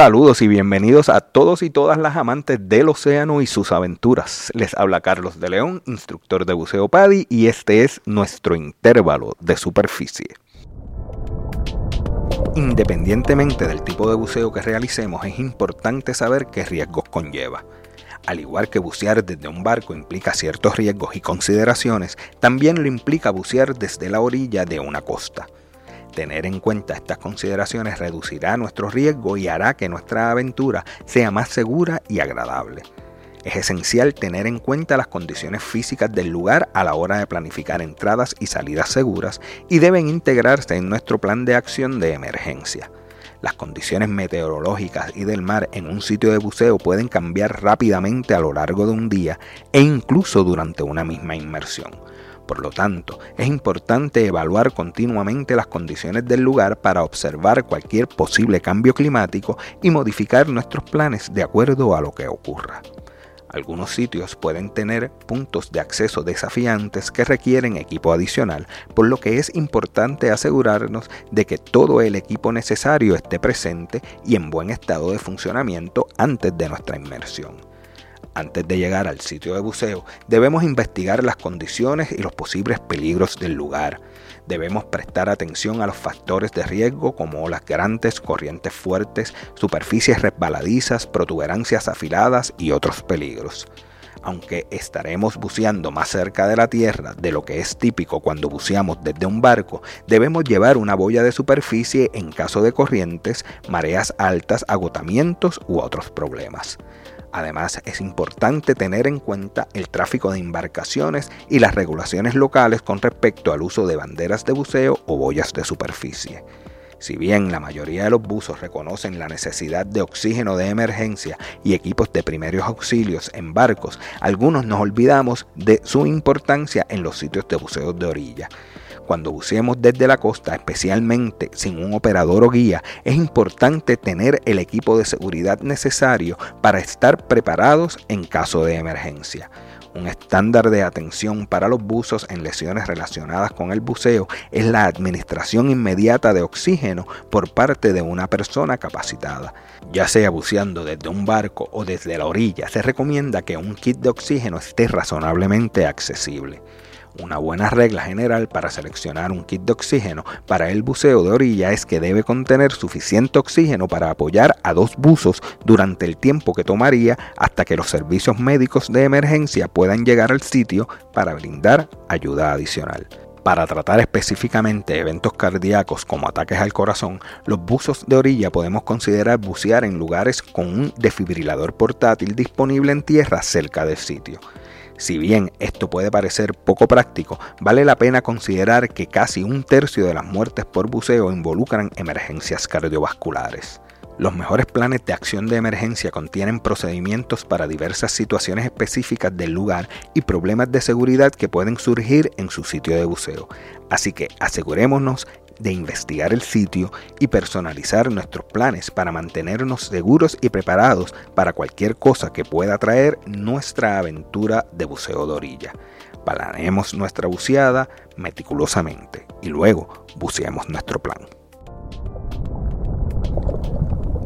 Saludos y bienvenidos a todos y todas las amantes del océano y sus aventuras. Les habla Carlos de León, instructor de buceo PADI, y este es nuestro intervalo de superficie. Independientemente del tipo de buceo que realicemos, es importante saber qué riesgos conlleva. Al igual que bucear desde un barco implica ciertos riesgos y consideraciones, también lo implica bucear desde la orilla de una costa. Tener en cuenta estas consideraciones reducirá nuestro riesgo y hará que nuestra aventura sea más segura y agradable. Es esencial tener en cuenta las condiciones físicas del lugar a la hora de planificar entradas y salidas seguras y deben integrarse en nuestro plan de acción de emergencia. Las condiciones meteorológicas y del mar en un sitio de buceo pueden cambiar rápidamente a lo largo de un día e incluso durante una misma inmersión. Por lo tanto, es importante evaluar continuamente las condiciones del lugar para observar cualquier posible cambio climático y modificar nuestros planes de acuerdo a lo que ocurra. Algunos sitios pueden tener puntos de acceso desafiantes que requieren equipo adicional, por lo que es importante asegurarnos de que todo el equipo necesario esté presente y en buen estado de funcionamiento antes de nuestra inmersión. Antes de llegar al sitio de buceo, debemos investigar las condiciones y los posibles peligros del lugar. Debemos prestar atención a los factores de riesgo como las grandes corrientes fuertes, superficies resbaladizas, protuberancias afiladas y otros peligros. Aunque estaremos buceando más cerca de la tierra de lo que es típico cuando buceamos desde un barco, debemos llevar una boya de superficie en caso de corrientes, mareas altas, agotamientos u otros problemas. Además, es importante tener en cuenta el tráfico de embarcaciones y las regulaciones locales con respecto al uso de banderas de buceo o boyas de superficie. Si bien la mayoría de los buzos reconocen la necesidad de oxígeno de emergencia y equipos de primeros auxilios en barcos, algunos nos olvidamos de su importancia en los sitios de buceo de orilla. Cuando buceemos desde la costa, especialmente sin un operador o guía, es importante tener el equipo de seguridad necesario para estar preparados en caso de emergencia. Un estándar de atención para los buzos en lesiones relacionadas con el buceo es la administración inmediata de oxígeno por parte de una persona capacitada. Ya sea buceando desde un barco o desde la orilla, se recomienda que un kit de oxígeno esté razonablemente accesible. Una buena regla general para seleccionar un kit de oxígeno para el buceo de orilla es que debe contener suficiente oxígeno para apoyar a dos buzos durante el tiempo que tomaría hasta que los servicios médicos de emergencia puedan llegar al sitio para brindar ayuda adicional. Para tratar específicamente eventos cardíacos como ataques al corazón, los buzos de orilla podemos considerar bucear en lugares con un desfibrilador portátil disponible en tierra cerca del sitio. Si bien esto puede parecer poco práctico, vale la pena considerar que casi un tercio de las muertes por buceo involucran emergencias cardiovasculares. Los mejores planes de acción de emergencia contienen procedimientos para diversas situaciones específicas del lugar y problemas de seguridad que pueden surgir en su sitio de buceo. Así que asegurémonos de investigar el sitio y personalizar nuestros planes para mantenernos seguros y preparados para cualquier cosa que pueda traer nuestra aventura de buceo de orilla. Planeemos nuestra buceada meticulosamente y luego buceemos nuestro plan.